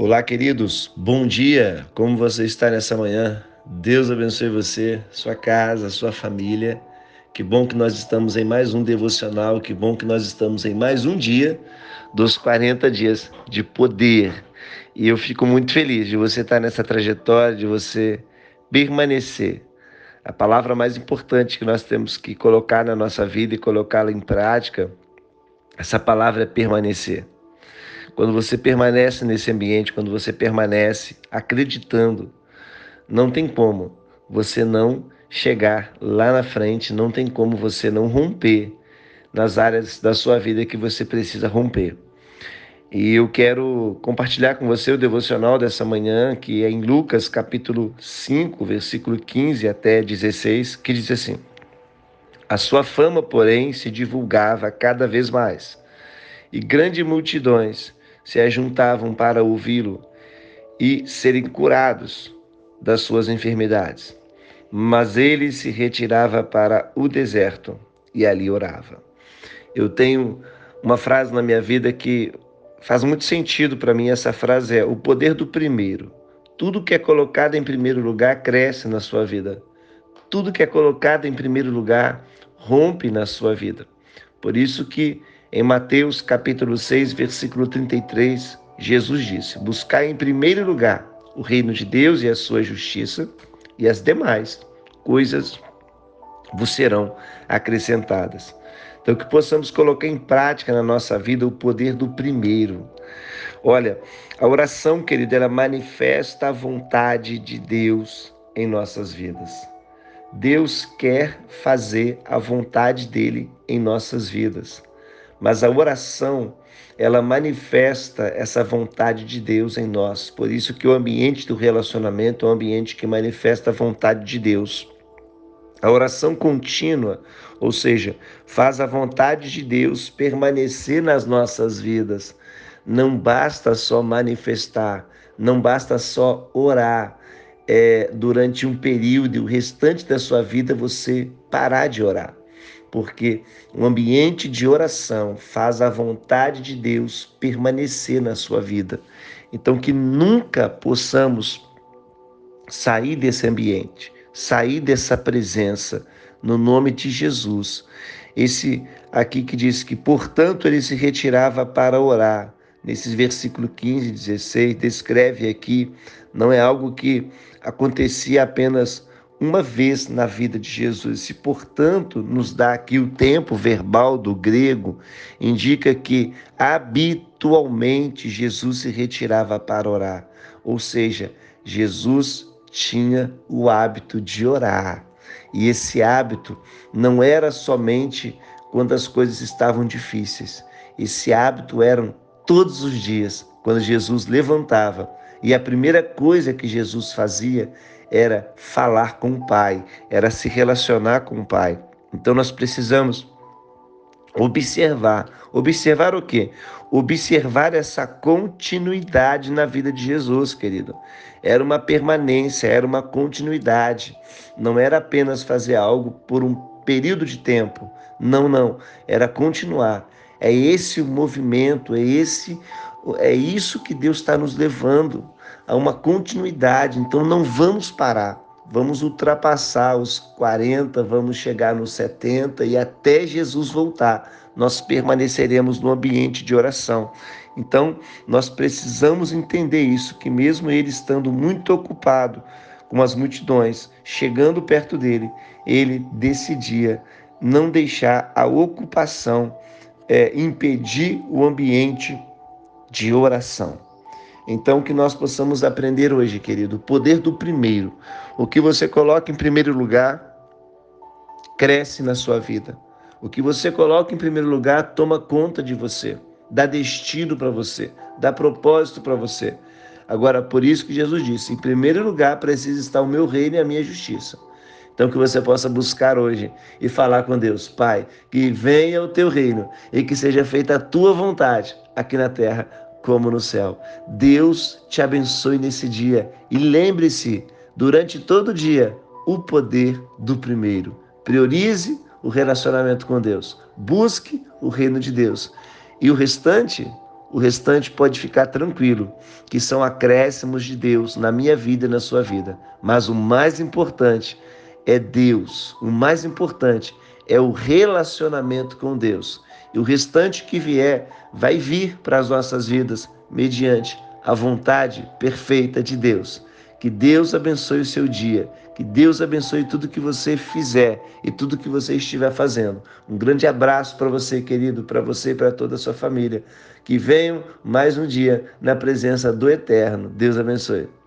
Olá, queridos. Bom dia. Como você está nessa manhã? Deus abençoe você, sua casa, sua família. Que bom que nós estamos em mais um devocional, que bom que nós estamos em mais um dia dos 40 dias de poder. E eu fico muito feliz de você estar nessa trajetória, de você permanecer. A palavra mais importante que nós temos que colocar na nossa vida e colocá-la em prática, essa palavra é permanecer. Quando você permanece nesse ambiente, quando você permanece acreditando, não tem como você não chegar lá na frente, não tem como você não romper nas áreas da sua vida que você precisa romper. E eu quero compartilhar com você o devocional dessa manhã, que é em Lucas capítulo 5, versículo 15 até 16, que diz assim: A sua fama, porém, se divulgava cada vez mais, e grandes multidões se ajuntavam para ouvi-lo e serem curados das suas enfermidades. Mas ele se retirava para o deserto e ali orava. Eu tenho uma frase na minha vida que faz muito sentido para mim. Essa frase é: o poder do primeiro. Tudo que é colocado em primeiro lugar cresce na sua vida. Tudo que é colocado em primeiro lugar rompe na sua vida. Por isso que em Mateus capítulo 6, versículo 33, Jesus disse: Buscai em primeiro lugar o reino de Deus e a sua justiça, e as demais coisas vos serão acrescentadas. Então, que possamos colocar em prática na nossa vida o poder do primeiro. Olha, a oração, querida, ela manifesta a vontade de Deus em nossas vidas. Deus quer fazer a vontade dele em nossas vidas. Mas a oração, ela manifesta essa vontade de Deus em nós. Por isso que o ambiente do relacionamento é um ambiente que manifesta a vontade de Deus. A oração contínua, ou seja, faz a vontade de Deus permanecer nas nossas vidas. Não basta só manifestar, não basta só orar é, durante um período e o restante da sua vida você parar de orar porque o ambiente de oração faz a vontade de Deus permanecer na sua vida. Então, que nunca possamos sair desse ambiente, sair dessa presença, no nome de Jesus. Esse aqui que diz que, portanto, ele se retirava para orar. Nesses versículos 15 e 16, descreve aqui, não é algo que acontecia apenas uma vez na vida de Jesus. E, portanto, nos dá aqui o tempo verbal do grego, indica que habitualmente Jesus se retirava para orar. Ou seja, Jesus tinha o hábito de orar. E esse hábito não era somente quando as coisas estavam difíceis. Esse hábito era todos os dias, quando Jesus levantava. E a primeira coisa que Jesus fazia era falar com o Pai, era se relacionar com o Pai. Então nós precisamos observar. Observar o quê? Observar essa continuidade na vida de Jesus, querido. Era uma permanência, era uma continuidade. Não era apenas fazer algo por um período de tempo. Não, não. Era continuar. É esse o movimento, é esse, é isso que Deus está nos levando a uma continuidade. Então não vamos parar. Vamos ultrapassar os 40, vamos chegar nos 70 e até Jesus voltar, nós permaneceremos no ambiente de oração. Então, nós precisamos entender isso, que mesmo ele estando muito ocupado com as multidões, chegando perto dele, ele decidia não deixar a ocupação é, impedir o ambiente de oração. Então, que nós possamos aprender hoje, querido, o poder do primeiro. O que você coloca em primeiro lugar cresce na sua vida. O que você coloca em primeiro lugar toma conta de você, dá destino para você, dá propósito para você. Agora, por isso que Jesus disse: em primeiro lugar precisa estar o meu reino e a minha justiça. Então, que você possa buscar hoje e falar com Deus, Pai, que venha o teu reino e que seja feita a tua vontade aqui na terra como no céu. Deus te abençoe nesse dia e lembre-se, durante todo o dia, o poder do primeiro. Priorize o relacionamento com Deus, busque o reino de Deus e o restante, o restante pode ficar tranquilo, que são acréscimos de Deus na minha vida e na sua vida. Mas o mais importante é Deus. O mais importante é o relacionamento com Deus. E o restante que vier vai vir para as nossas vidas mediante a vontade perfeita de Deus. Que Deus abençoe o seu dia, que Deus abençoe tudo que você fizer e tudo que você estiver fazendo. Um grande abraço para você, querido, para você e para toda a sua família. Que venham mais um dia na presença do Eterno. Deus abençoe.